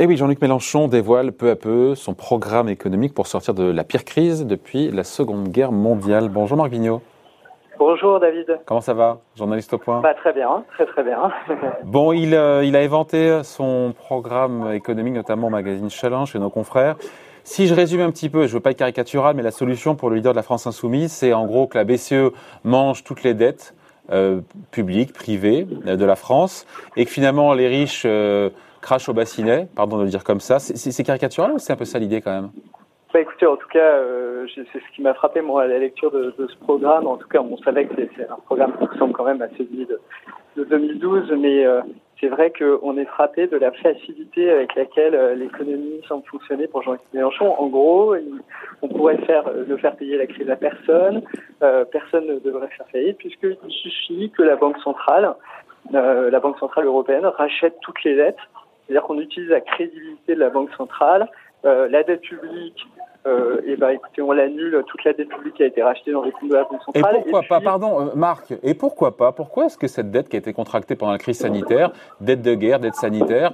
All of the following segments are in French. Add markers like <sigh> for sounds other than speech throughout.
Et eh oui, Jean-Luc Mélenchon dévoile peu à peu son programme économique pour sortir de la pire crise depuis la Seconde Guerre mondiale. Bonjour Marc Vignot. Bonjour David. Comment ça va, journaliste au point? Bah, Très bien, très très bien. <laughs> bon, il, euh, il, a éventé son programme économique, notamment au magazine Challenge chez nos confrères. Si je résume un petit peu, je ne veux pas être caricatural, mais la solution pour le leader de la France insoumise, c'est en gros que la BCE mange toutes les dettes euh, publiques, privées euh, de la France, et que finalement les riches crash au bassinet, pardon de le dire comme ça. C'est caricatural ou c'est un peu ça l'idée quand même? Bah écoutez, en tout cas, euh, c'est ce qui m'a frappé moi à la lecture de, ce programme. En tout cas, on savait que c'est un programme qui ressemble quand même à celui de, de 2012, mais euh, c'est vrai qu'on est frappé de la facilité avec laquelle euh, l'économie semble fonctionner pour Jean-Luc Mélenchon. En gros, on pourrait faire le faire payer la crise à personne, personne ne devrait faire faillite puisqu'il suffit que la banque centrale, la banque centrale européenne rachète toutes les dettes c'est-à-dire qu'on utilise la crédibilité de la Banque centrale, euh, la dette publique, euh, et ben écoutez, on l'annule, toute la dette publique a été rachetée dans les comptes de la Banque centrale. Et pourquoi pas, pardon euh, Marc, et pourquoi pas Pourquoi est-ce que cette dette qui a été contractée pendant la crise sanitaire, dette de guerre, dette sanitaire,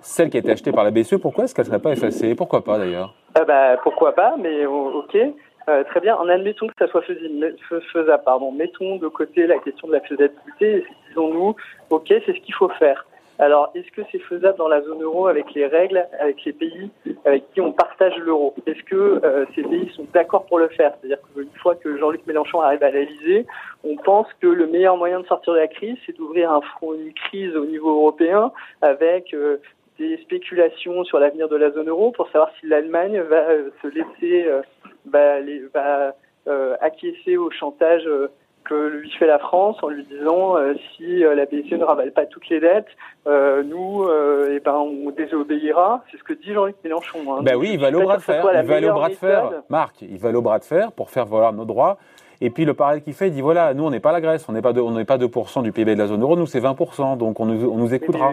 celle qui a été achetée par la BCE, pourquoi est-ce qu'elle ne serait pas effacée Pourquoi pas d'ailleurs? Ah bah, Pourquoi pas, mais ok. Euh, très bien, en admettant que ça soit faisable, pardon. mettons de côté la question de la faisabilité, disons-nous, ok, c'est ce qu'il faut faire. Alors, est-ce que c'est faisable dans la zone euro avec les règles, avec les pays avec qui on partage l'euro? Est-ce que euh, ces pays sont d'accord pour le faire? C'est-à-dire qu'une fois que Jean-Luc Mélenchon arrive à l'Elysée, on pense que le meilleur moyen de sortir de la crise, c'est d'ouvrir un front, une crise au niveau européen avec euh, des spéculations sur l'avenir de la zone euro pour savoir si l'Allemagne va euh, se laisser, va, va acquiescer au chantage que lui fait la France en lui disant euh, si euh, la BCE ne ravale pas toutes les dettes, euh, nous, eh ben, on désobéira. C'est ce que dit Jean-Luc Mélenchon. Hein. Ben oui, il va aller au bras de fer. Il va aller au bras de fer. Marc, il va aller au bras de fer pour faire valoir nos droits. Et puis le parallèle qu'il fait, il dit voilà, nous on n'est pas la Grèce, on n'est pas, de, on n'est pas 2% du PIB de la zone euro, nous c'est 20%, donc on nous, on nous écoutera.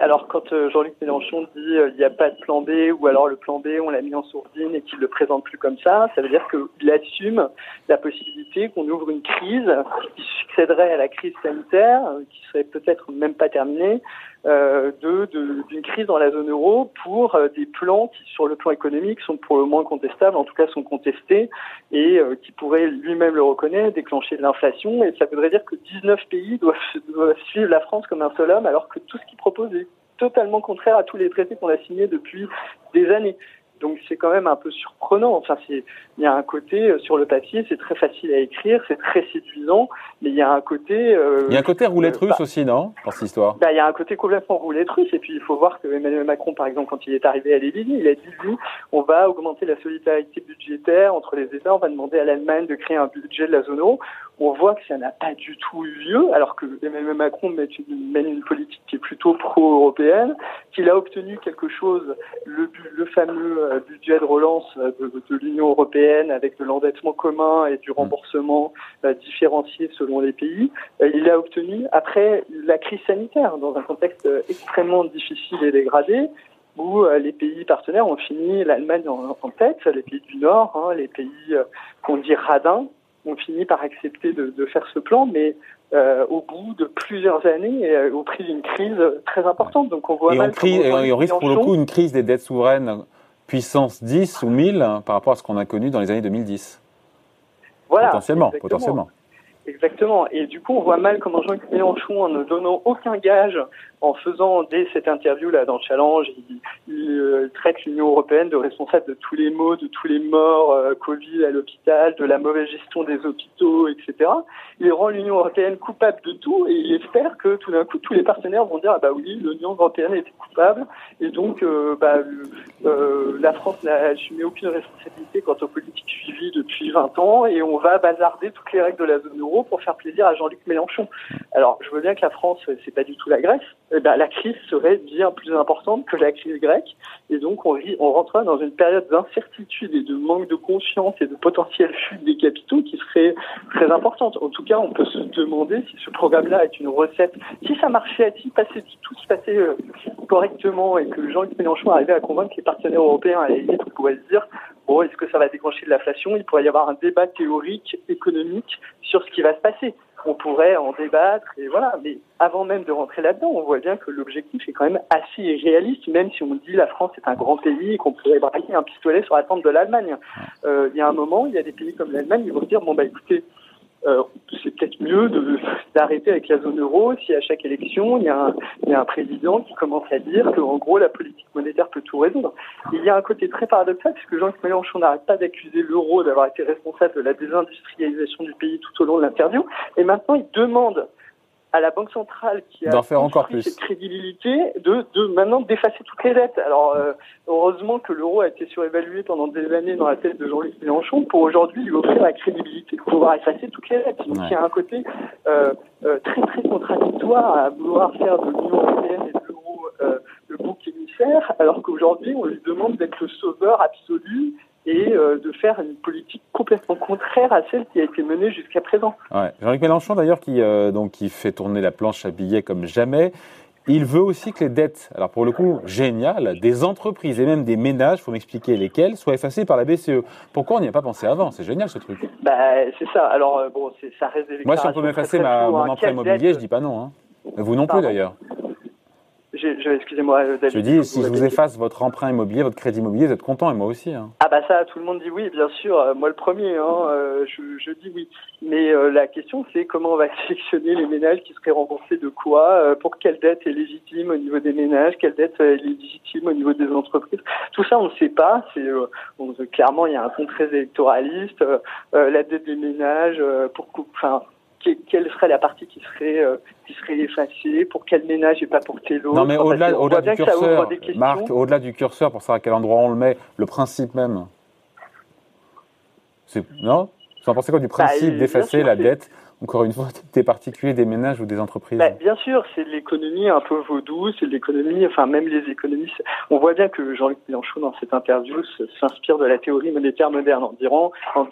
Alors quand euh, Jean-Luc Mélenchon dit euh, il n'y a pas de plan B, ou alors le plan B on l'a mis en sourdine et qu'il le présente plus comme ça, ça veut dire qu'il assume la possibilité qu'on ouvre une crise qui succéderait à la crise sanitaire, euh, qui serait peut-être même pas terminée, euh, d'une crise dans la zone euro pour euh, des plans qui, sur le plan économique, sont pour le moins contestables, en tout cas sont contestés, et euh, qui pourraient lui-même le reconnaître, déclencher de l'inflation. Et ça voudrait dire que 19 pays doivent, <laughs> doivent suivre la France comme un seul homme, alors que tout ce qu'il propose est totalement contraire à tous les traités qu'on a signés depuis des années. Donc c'est quand même un peu surprenant. Enfin, c'est il y a un côté euh, sur le papier, c'est très facile à écrire, c'est très séduisant, mais il y a un côté. Euh, il y a un côté roulette russe bah, aussi, non, dans cette histoire? Bah, il y a un côté complètement roulette russe, et puis il faut voir que Emmanuel Macron, par exemple, quand il est arrivé à l'Élysée, il a dit nous, on va augmenter la solidarité budgétaire entre les États, on va demander à l'Allemagne de créer un budget de la zone euro. On voit que ça n'a pas du tout eu lieu, alors que Emmanuel Macron mène une, politique qui est plutôt pro-européenne, qu'il a obtenu quelque chose, le, le fameux euh, budget de relance de, de l'Union européenne avec de l'endettement commun et du mm. remboursement euh, différencié selon les pays, euh, il a obtenu après la crise sanitaire dans un contexte euh, extrêmement difficile et dégradé où les pays partenaires ont fini, l'Allemagne en, tête, les pays du Nord, hein, les pays qu'on dit radins, ont fini par accepter de, faire ce plan, mais au bout de plusieurs années, et, au prix d'une crise très importante. Donc on voit et mal on, on risque pour le coup une crise des dettes souveraines puissance 10 ou 1000 par rapport à ce qu'on a connu dans les années 2010. Voilà. Potentiellement, potentiellement. Exactement. Et du coup, on voit mal comment Jean-Luc Mélenchon, en ne donnant aucun gage, en faisant dès cette interview-là dans Challenge, il, euh, traite l'Union européenne de responsable de tous les maux, de tous les morts, euh, Covid à l'hôpital, de la mauvaise gestion des hôpitaux, etc. Il rend l'Union européenne coupable de tout et il espère que tout d'un coup, tous les partenaires vont dire ah bah oui, l'Union européenne était coupable et donc euh, bah, la France n'a assumé aucune responsabilité quant aux politiques suivies depuis 20 ans et on va bazarder toutes les règles de la zone euro pour faire plaisir à Jean-Luc Mélenchon. Alors, je veux bien que la France, c'est pas du tout la Grèce. Eh ben, la crise serait bien plus importante que la crise grecque. Et donc, on, rentrera dans une période d'incertitude et de manque de confiance et de potentielle chute des capitaux qui serait très importante. En tout cas, on peut se demander si ce programme-là est une recette. Si ça marchait, si passait, tout se passait euh, correctement et que Jean-Luc Mélenchon arrivait à convaincre les partenaires européens à la limite, on pourrait se dire bon, est-ce que ça va déclencher de l'inflation? Il pourrait y avoir un débat théorique, économique sur ce qui va se passer. On pourrait en débattre et voilà. Mais avant même de rentrer là-dedans, on voit bien que l'objectif est quand même assez réaliste, même si on dit la France est un grand pays et qu'on pourrait braquer un pistolet sur la tente de l'Allemagne. Euh, il y a un moment, il y a des pays comme l'Allemagne, ils vont dire bon bah écoutez, euh, c'est peut-être mieux d'arrêter avec la zone euro si à chaque élection il y, a un, président qui commence à dire qu'en gros la politique monétaire peut tout résoudre. Il y a un côté très paradoxal puisque Jean-Luc Mélenchon n'arrête pas d'accuser l'euro d'avoir été responsable de la désindustrialisation du pays tout au long de l'interview et maintenant il demande à la Banque centrale qui a faire encore plus. cette crédibilité de, de maintenant d'effacer toutes les dettes. Alors euh, heureusement que l'euro a été surévalué pendant des années dans la tête de Jean-Luc Mélenchon pour aujourd'hui lui offrir la crédibilité de pouvoir effacer toutes les dettes. Donc il y a un côté euh, euh, très très contradictoire à vouloir faire de l'Union européenne et de l'euro le bouc émissaire, alors qu'aujourd'hui on lui demande d'être le sauveur absolu et de faire une politique complètement contraire à celle qui a été menée jusqu'à présent. Ouais. Jean-Luc Mélenchon, d'ailleurs, qui, euh, donc, qui fait tourner la planche à billets comme jamais, il veut aussi que les dettes, alors pour le coup, génial, des entreprises et même des ménages, il faut m'expliquer lesquels, soient effacées par la BCE. Pourquoi on n'y a pas pensé avant? C'est génial ce truc. Bah, c'est ça. Alors, euh, bon, ça reste des Moi, si on peut m'effacer mon emprunt immobilier, je dis pas non. Hein. Vous non plus, d'ailleurs. Excusez-moi, euh. Je dis, si je vous efface votre emprunt immobilier, votre crédit immobilier, vous êtes content et moi aussi. Hein. Ah bah ça, tout le monde dit oui, bien sûr. Euh, moi le premier, hein, euh, je, je, dis oui. Mais la question, c'est comment on va <laughs> sélectionner les ménages qui seraient remboursés de quoi Pour quelle dette est légitime au niveau des ménages Quelle dette est légitime au niveau des entreprises Tout ça, on ne sait pas. C'est clairement, il y a un ton très électoraliste. la dette des ménages, pour, enfin, quelle serait la partie qui serait euh, qui serait effacée pour quel ménage et pas pour quel autre? Non mais au-delà au du curseur, Marc, au-delà du curseur pour savoir à quel endroit on le met, le principe même. Non? Vous en pensez quoi du bah, principe d'effacer la dette encore une fois, <laughs> des particuliers, des ménages ou des entreprises bah, Bien sûr, c'est l'économie un peu vaudou, c'est l'économie, enfin même les économistes. On voit bien que Jean-Luc Mélenchon, dans cette interview, s'inspire de la théorie monétaire moderne en,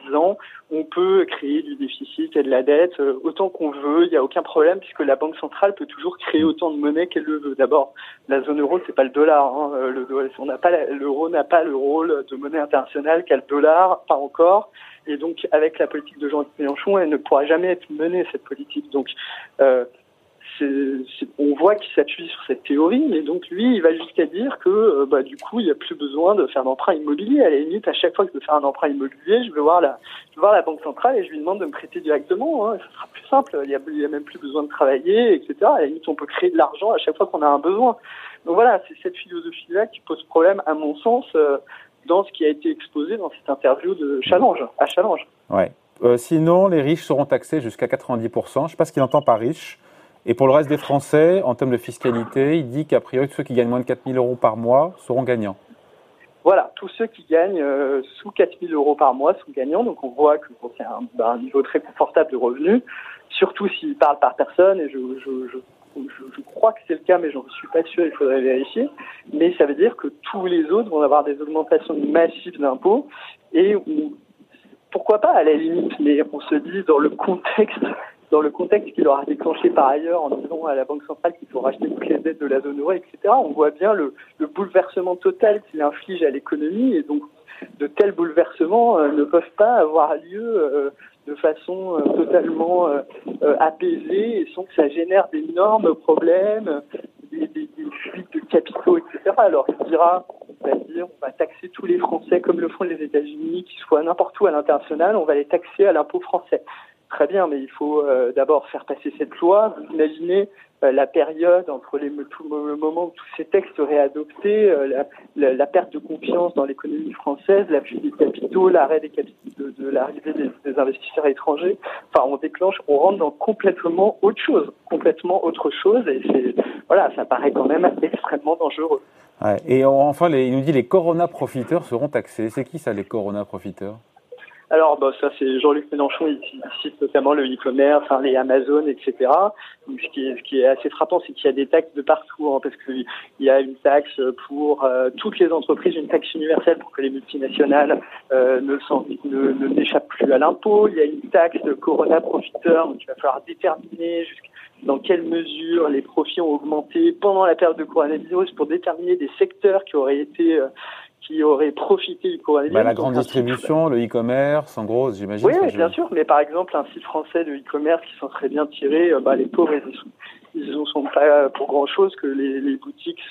disant, on peut créer du déficit et de la dette euh, autant qu'on veut, il n'y a aucun problème puisque la Banque centrale peut toujours créer autant de monnaie qu'elle le veut. D'abord, la zone euro, c'est pas le dollar. Hein, euh, l'euro n'a pas le rôle de monnaie internationale qu'a le dollar, pas encore. Et donc, avec la politique de Jean-Luc Mélenchon, elle ne pourra jamais être menée, cette politique. Donc, euh, on voit qu'il s'appuie sur cette théorie, mais donc lui, il va jusqu'à dire que euh, bah, du coup, il n'y a plus besoin de faire d'emprunt immobilier. À la limite, à chaque fois que je veux faire un emprunt immobilier, je vais voir la, banque centrale et je lui demande de me prêter directement. Hein. Ce sera plus simple. Il n'y a même plus besoin de travailler, etc. À la limite, on peut créer de l'argent à chaque fois qu'on a un besoin. Donc voilà, c'est cette philosophie-là qui pose problème, à mon sens, euh, dans ce qui a été exposé dans cette interview de Challenge, à Challenge. Ouais. Euh, sinon, les riches seront taxés jusqu'à 90%. Je ne sais pas ce qu'il entend par riche. Et pour le reste des Français, en termes de fiscalité, il dit qu'a priori, ceux qui gagnent moins de 4 000 euros par mois seront gagnants. Voilà, tous ceux qui gagnent euh, sous 4 000 euros par mois sont gagnants. Donc on voit que c'est un, un, niveau très confortable de revenus, surtout s'ils parlent par personne. Et je, je, je je, crois que c'est le cas, mais j'en suis pas sûr, il faudrait vérifier. Mais ça veut dire que tous les autres vont avoir des augmentations massives d'impôts et pourquoi pas à la limite, mais on se dit dans le contexte dans le contexte qu'il aura déclenché par ailleurs en disant à la Banque centrale qu'il faut racheter toutes les dettes de la zone euro, etc., on voit bien le, le bouleversement total qu'il inflige à l'économie et donc de tels bouleversements euh, ne peuvent pas avoir lieu euh, de façon euh, totalement euh, euh, apaisée et sans que ça génère d'énormes problèmes, des, des, des, fuites de capitaux, etc. Alors il dira, on va taxer tous les Français comme le font les États-Unis, qu'ils soient n'importe où à l'international, on va les taxer à l'impôt français. Très bien, mais il faut d'abord faire passer cette loi. Vous imaginez euh, la période entre les, tout le moment où tous ces textes seraient adoptés, euh, la, perte de confiance dans l'économie française, la fuite des capitaux, l'arrêt de, de l'arrivée des, des, investisseurs étrangers. Enfin, on déclenche, on rentre dans complètement autre chose, complètement autre chose, et voilà, ça paraît quand même extrêmement dangereux. Et enfin, il nous dit les Corona profiteurs seront taxés. C'est qui ça, les Corona profiteurs? Alors, bah, ça, c'est Jean-Luc Mélenchon, il, cite notamment le e-commerce, les Amazon, etc. Donc, ce, qui est, assez frappant, c'est qu'il y a des taxes de partout, hein, parce qu'il y a une taxe pour euh, toutes les entreprises, une taxe universelle pour que les multinationales euh, ne, ne, ne plus à l'impôt. Il y a une taxe de Corona profiteur, donc il va falloir déterminer dans quelle mesure les profits ont augmenté pendant la période de coronavirus pour déterminer des secteurs qui auraient été euh, qui auraient profité du coronavirus. Bah, la grande distribution, le e-commerce, en gros, j'imagine. Oui, bien sûr, mais par exemple, un site français de e-commerce qui s'en serait bien tiré, bah, les pauvres, ils ne sont pas pour grand chose que les, les boutiques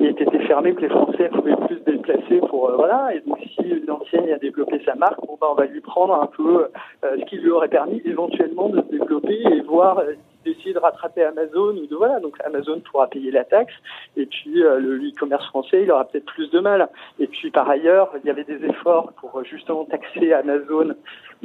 aient été fermées, que les Français pouvaient plus se déplacer pour voilà. Et donc si une ancienne a développé sa marque, bon, bah, on va lui prendre un peu ce qui lui aurait permis éventuellement de se développer et voir d'essayer de rattraper Amazon ou de voilà donc Amazon pourra payer la taxe et puis euh, le e-commerce français il aura peut-être plus de mal. Et puis par ailleurs il y avait des efforts pour justement taxer Amazon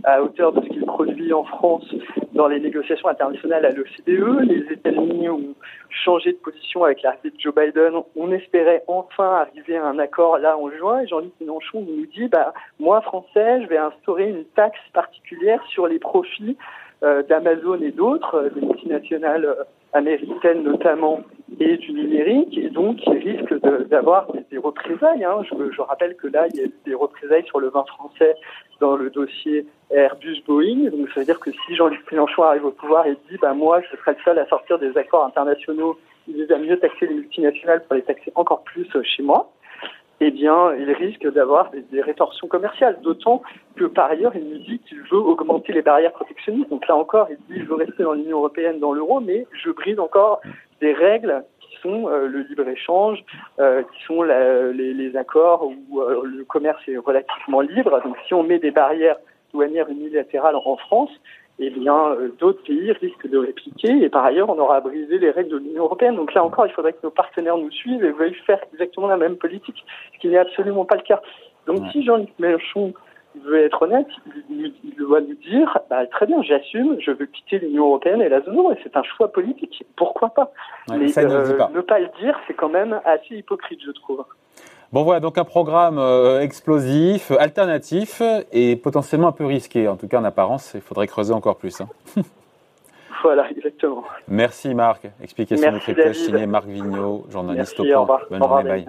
à hauteur de ce qu'il produit en France dans les négociations internationales à l'OCDE. Les États-Unis ont changé de position avec l'arrivée de Joe Biden. On espérait enfin arriver à un accord là en juin. Et Jean-Luc Mélenchon nous dit bah moi français je vais instaurer une taxe particulière sur les profits euh, d'Amazon et d'autres, euh, des multinationales euh, américaines notamment et du numérique, et donc il risque d'avoir des, représailles. Hein. Je, je, rappelle que là, il y a des représailles sur le vin français dans le dossier Airbus-Boeing. Donc ça veut dire que si Jean-Luc Mélenchon arrive au pouvoir et dit bah, « moi, je serai le seul à sortir des accords internationaux, il va mieux taxer les multinationales pour les taxer encore plus chez moi », eh bien, il risque d'avoir des, rétorsions commerciales. D'autant que, par ailleurs, il nous dit qu'il veut augmenter les barrières protectionnistes. Donc là encore, il dit, je veux rester dans l'Union européenne, dans l'euro, mais je brise encore des règles qui sont euh, le libre-échange, euh, qui sont les, accords où euh, le commerce est relativement libre. Donc si on met des barrières douanières unilatérales en France, eh bien, euh, d'autres pays risquent de répliquer. Et par ailleurs, on aura brisé les règles de l'Union européenne. Donc là encore, il faudrait que nos partenaires nous suivent et veuillent faire exactement la même politique, ce qui n'est absolument pas le cas. Donc si Jean-Luc Mélenchon veut être honnête, il, doit nous dire, bah, très bien, j'assume, je veux quitter l'Union européenne et la zone euro, et c'est un choix politique. Pourquoi pas? Mais euh, ne pas le dire, c'est quand même assez hypocrite, je trouve. Bon voilà, donc un programme euh, explosif, alternatif et potentiellement un peu risqué. En tout cas, en apparence, il faudrait creuser encore plus. Hein. <laughs> voilà, exactement. Merci Marc. Explication de cryptage signé Marc Vignot, journaliste au point. Bonne journée, bye.